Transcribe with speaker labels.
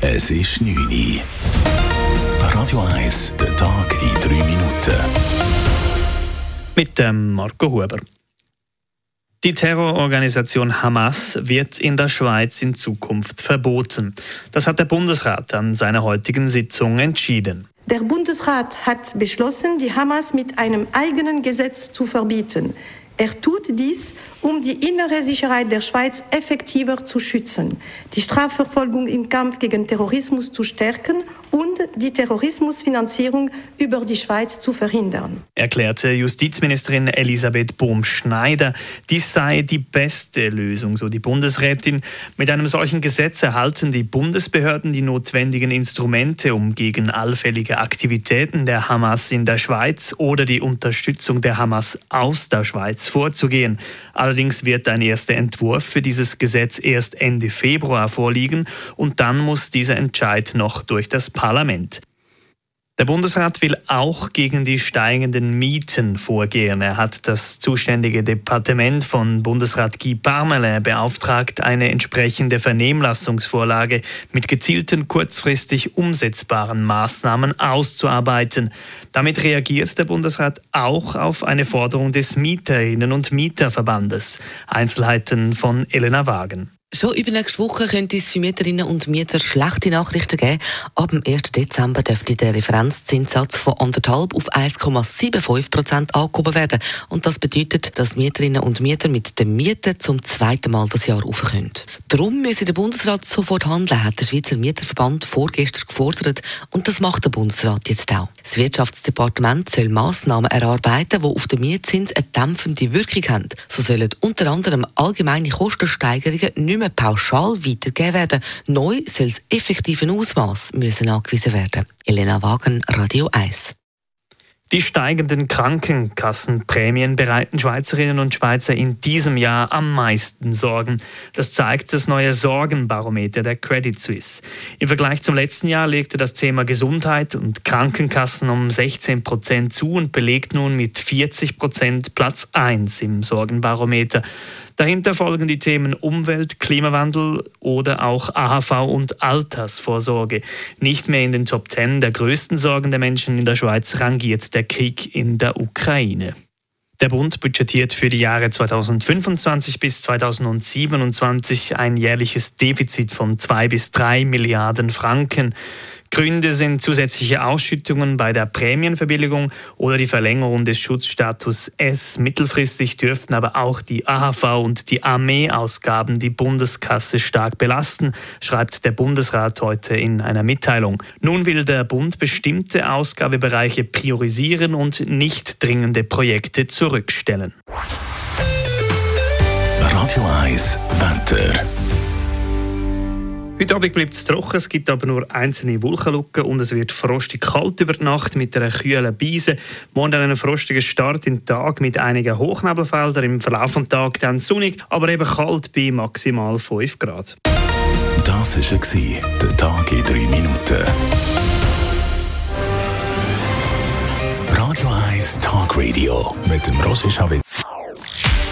Speaker 1: Es ist 9 Uhr. Radio 1, der Tag in 3 Minuten.
Speaker 2: Mit dem Marco Huber. Die Terrororganisation Hamas wird in der Schweiz in Zukunft verboten. Das hat der Bundesrat an seiner heutigen Sitzung entschieden.
Speaker 3: Der Bundesrat hat beschlossen, die Hamas mit einem eigenen Gesetz zu verbieten. Er tut dies, um die innere Sicherheit der Schweiz effektiver zu schützen, die Strafverfolgung im Kampf gegen Terrorismus zu stärken und die Terrorismusfinanzierung über die Schweiz zu verhindern.
Speaker 2: Erklärte Justizministerin Elisabeth Bohm-Schneider, dies sei die beste Lösung, so die Bundesrätin. Mit einem solchen Gesetz erhalten die Bundesbehörden die notwendigen Instrumente, um gegen allfällige Aktivitäten der Hamas in der Schweiz oder die Unterstützung der Hamas aus der Schweiz vorzugehen. Allerdings wird ein erster Entwurf für dieses Gesetz erst Ende Februar vorliegen und dann muss dieser Entscheid noch durch das Parlament. Der Bundesrat will auch gegen die steigenden Mieten vorgehen. Er hat das zuständige Departement von Bundesrat Guy Parmelin beauftragt, eine entsprechende Vernehmlassungsvorlage mit gezielten kurzfristig umsetzbaren Maßnahmen auszuarbeiten. Damit reagiert der Bundesrat auch auf eine Forderung des Mieterinnen und Mieterverbandes. Einzelheiten von Elena Wagen.
Speaker 4: Schon übernächste Woche könnte es für Mieterinnen und Mieter schlechte Nachrichten geben. Ab dem 1. Dezember dürfte der Referenzzinssatz von 1,5 auf 1,75 Prozent angehoben werden. Und das bedeutet, dass Mieterinnen und Mieter mit den Mieten zum zweiten Mal das Jahr rauf können. Darum müsse der Bundesrat sofort handeln, hat der Schweizer Mieterverband vorgestern gefordert. Und das macht der Bundesrat jetzt auch. Das Wirtschaftsdepartement soll Massnahmen erarbeiten, die auf den Mietzins eine dämpfende Wirkung haben. So sollen unter anderem allgemeine Kostensteigerungen nicht nicht mehr pauschal weitergegeben werden. Neu soll das effektive Ausmaß müssen angewiesen werden. Elena Wagen, Radio 1.
Speaker 2: Die steigenden Krankenkassenprämien bereiten Schweizerinnen und Schweizer in diesem Jahr am meisten Sorgen. Das zeigt das neue Sorgenbarometer der Credit Suisse. Im Vergleich zum letzten Jahr legte das Thema Gesundheit und Krankenkassen um 16 Prozent zu und belegt nun mit 40 Prozent Platz 1 im Sorgenbarometer. Dahinter folgen die Themen Umwelt, Klimawandel oder auch AHV und Altersvorsorge. Nicht mehr in den Top 10 der größten Sorgen der Menschen in der Schweiz rangiert der Krieg in der Ukraine. Der Bund budgetiert für die Jahre 2025 bis 2027 ein jährliches Defizit von 2 bis 3 Milliarden Franken. Gründe sind zusätzliche Ausschüttungen bei der Prämienverbilligung oder die Verlängerung des Schutzstatus S. Mittelfristig dürften aber auch die AHV und die Armeeausgaben die Bundeskasse stark belasten, schreibt der Bundesrat heute in einer Mitteilung. Nun will der Bund bestimmte Ausgabebereiche priorisieren und nicht dringende Projekte zurückstellen.
Speaker 1: Radio 1 Wetter.
Speaker 2: Heute Abend bleibt es trocken, es gibt aber nur einzelne Wolkenlücken und es wird frostig kalt über Nacht mit einer kühlen Beise. Morgen dann ein frostiger Start den Tag mit einigen Hochnebelfeldern, im Verlauf des Tages dann sonnig, aber eben kalt bei maximal 5 Grad.
Speaker 1: Das war der Tag in 3 Minuten. Radio 1 Talk Radio mit dem Roger Schawitz.